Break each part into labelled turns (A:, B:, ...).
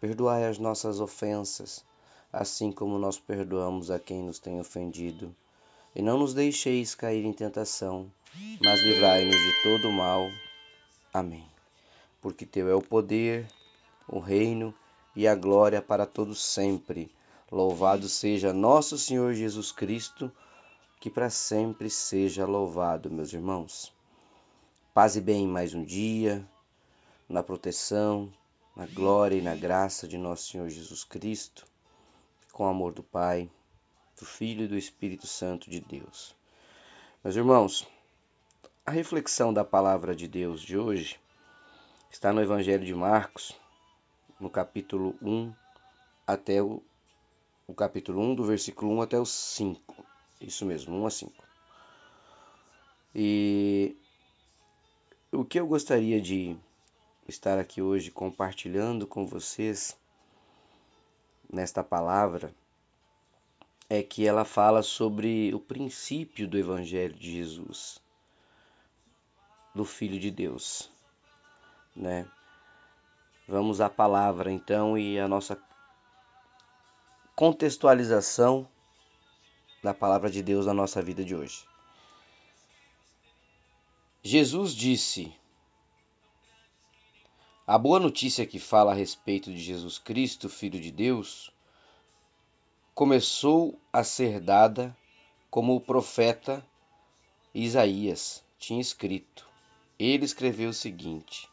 A: Perdoai as nossas ofensas, assim como nós perdoamos a quem nos tem ofendido. E não nos deixeis cair em tentação, mas livrai-nos de todo mal. Amém. Porque teu é o poder, o reino e a glória para todos sempre. Louvado seja nosso Senhor Jesus Cristo, que para sempre seja louvado, meus irmãos. Paz e bem mais um dia, na proteção, na glória e na graça de nosso Senhor Jesus Cristo, com o amor do Pai, do Filho e do Espírito Santo de Deus. Meus irmãos, a reflexão da palavra de Deus de hoje está no Evangelho de Marcos, no capítulo 1 até o, o capítulo 1, do versículo 1 até o 5. Isso mesmo, 1 a 5. E o que eu gostaria de estar aqui hoje compartilhando com vocês nesta palavra é que ela fala sobre o princípio do Evangelho de Jesus, do Filho de Deus, né? Vamos à palavra então e a nossa contextualização da palavra de Deus na nossa vida de hoje. Jesus disse: a boa notícia que fala a respeito de Jesus Cristo, Filho de Deus, começou a ser dada como o profeta Isaías tinha escrito. Ele escreveu o seguinte: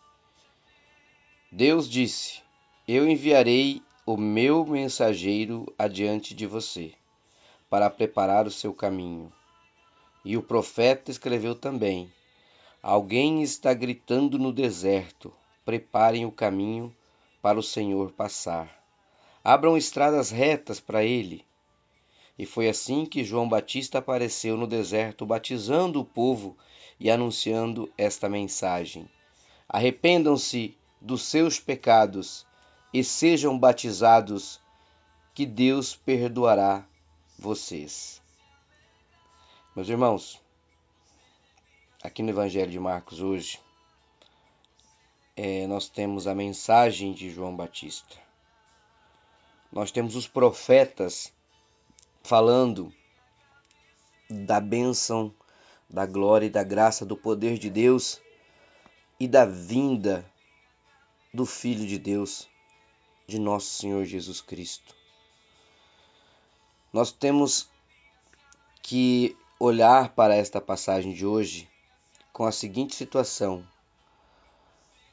A: Deus disse: Eu enviarei o meu mensageiro adiante de você, para preparar o seu caminho. E o profeta escreveu também: Alguém está gritando no deserto preparem o caminho para o Senhor passar. Abram estradas retas para ele. E foi assim que João Batista apareceu no deserto, batizando o povo e anunciando esta mensagem: Arrependam-se dos seus pecados e sejam batizados, que Deus perdoará vocês. Meus irmãos, aqui no Evangelho de Marcos hoje, é, nós temos a mensagem de João Batista. Nós temos os profetas falando da bênção, da glória e da graça, do poder de Deus e da vinda do Filho de Deus, de nosso Senhor Jesus Cristo. Nós temos que olhar para esta passagem de hoje com a seguinte situação: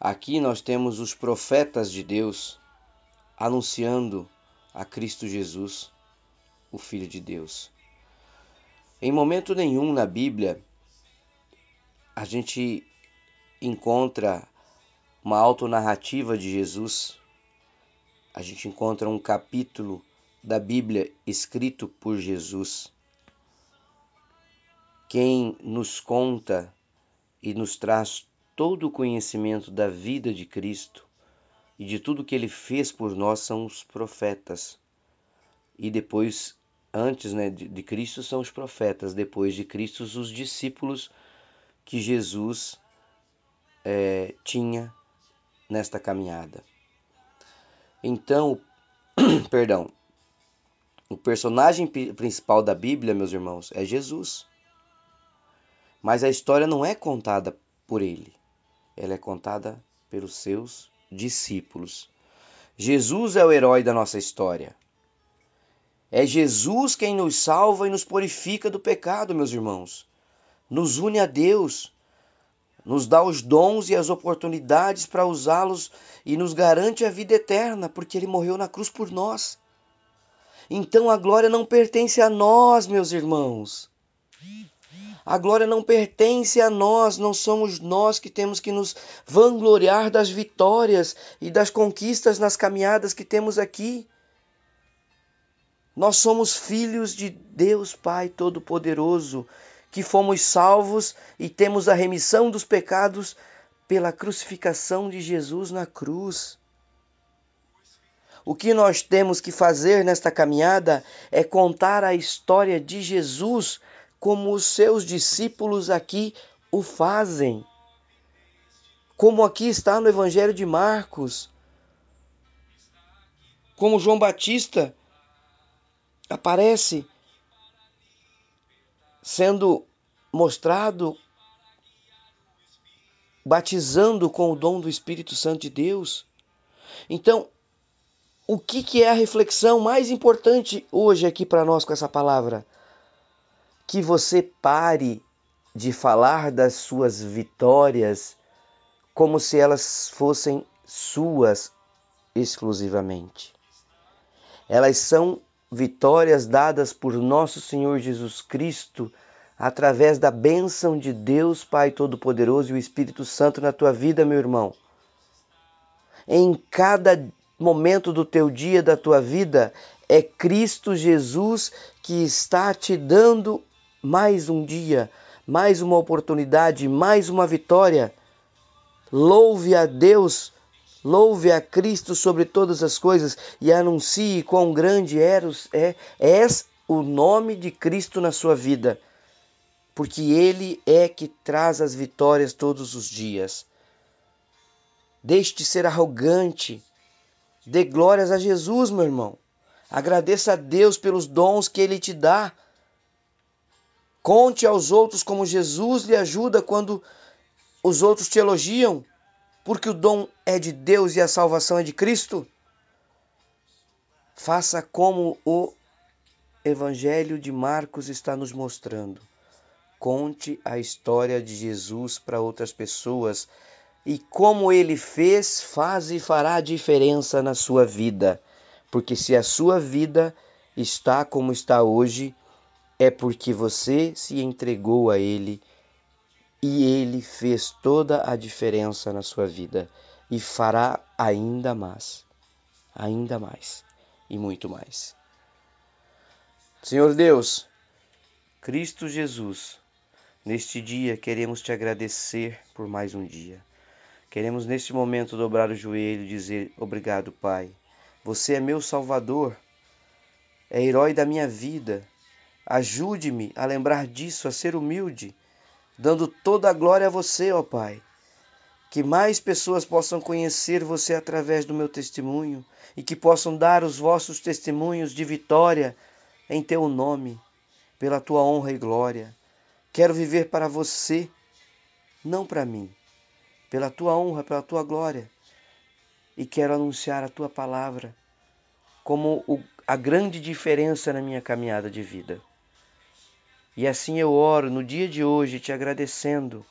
A: Aqui nós temos os profetas de Deus anunciando a Cristo Jesus, o Filho de Deus. Em momento nenhum na Bíblia a gente encontra uma autonarrativa de Jesus. A gente encontra um capítulo da Bíblia escrito por Jesus. Quem nos conta e nos traz todo o conhecimento da vida de Cristo e de tudo que ele fez por nós são os profetas. E depois, antes né, de Cristo, são os profetas, depois de Cristo, os discípulos que Jesus é, tinha nesta caminhada. Então, perdão, o personagem principal da Bíblia, meus irmãos, é Jesus. Mas a história não é contada por ele ela é contada pelos seus discípulos. Jesus é o herói da nossa história. É Jesus quem nos salva e nos purifica do pecado, meus irmãos. Nos une a Deus, nos dá os dons e as oportunidades para usá-los e nos garante a vida eterna, porque ele morreu na cruz por nós. Então a glória não pertence a nós, meus irmãos. A glória não pertence a nós, não somos nós que temos que nos vangloriar das vitórias e das conquistas nas caminhadas que temos aqui. Nós somos filhos de Deus Pai Todo-Poderoso, que fomos salvos e temos a remissão dos pecados pela crucificação de Jesus na cruz. O que nós temos que fazer nesta caminhada é contar a história de Jesus como os seus discípulos aqui o fazem. Como aqui está no Evangelho de Marcos. Como João Batista aparece sendo mostrado batizando com o dom do Espírito Santo de Deus. Então, o que, que é a reflexão mais importante hoje aqui para nós com essa palavra? Que você pare de falar das suas vitórias como se elas fossem suas exclusivamente. Elas são vitórias dadas por nosso Senhor Jesus Cristo através da bênção de Deus Pai Todo-Poderoso e o Espírito Santo na tua vida, meu irmão. Em cada momento do teu dia, da tua vida, é Cristo Jesus que está te dando mais um dia, mais uma oportunidade, mais uma vitória. Louve a Deus Louve a Cristo sobre todas as coisas e anuncie quão grande eros, é, és o nome de Cristo na sua vida, porque Ele é que traz as vitórias todos os dias. Deixe de ser arrogante, dê glórias a Jesus, meu irmão. Agradeça a Deus pelos dons que Ele te dá. Conte aos outros como Jesus lhe ajuda quando os outros te elogiam porque o dom é de Deus e a salvação é de Cristo? Faça como o Evangelho de Marcos está nos mostrando. Conte a história de Jesus para outras pessoas e como ele fez, faz e fará diferença na sua vida. Porque se a sua vida está como está hoje, é porque você se entregou a ele e ele fez toda a diferença na sua vida e fará ainda mais, ainda mais e muito mais. Senhor Deus, Cristo Jesus, neste dia queremos te agradecer por mais um dia. Queremos neste momento dobrar o joelho e dizer obrigado, Pai. Você é meu Salvador, é herói da minha vida. Ajude-me a lembrar disso, a ser humilde dando toda a glória a você, ó Pai. Que mais pessoas possam conhecer você através do meu testemunho e que possam dar os vossos testemunhos de vitória em teu nome, pela tua honra e glória. Quero viver para você, não para mim, pela tua honra, pela tua glória. E quero anunciar a tua palavra como a grande diferença na minha caminhada de vida. E assim eu oro no dia de hoje te agradecendo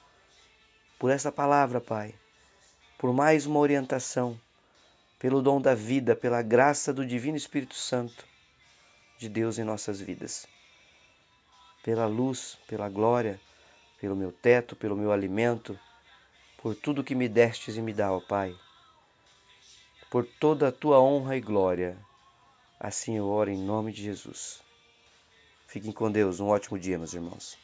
A: por essa palavra, Pai, por mais uma orientação, pelo dom da vida, pela graça do Divino Espírito Santo de Deus em nossas vidas. Pela luz, pela glória, pelo meu teto, pelo meu alimento, por tudo que me destes e me dá, ó Pai. Por toda a tua honra e glória. Assim eu oro em nome de Jesus. Fiquem com Deus. Um ótimo dia, meus irmãos.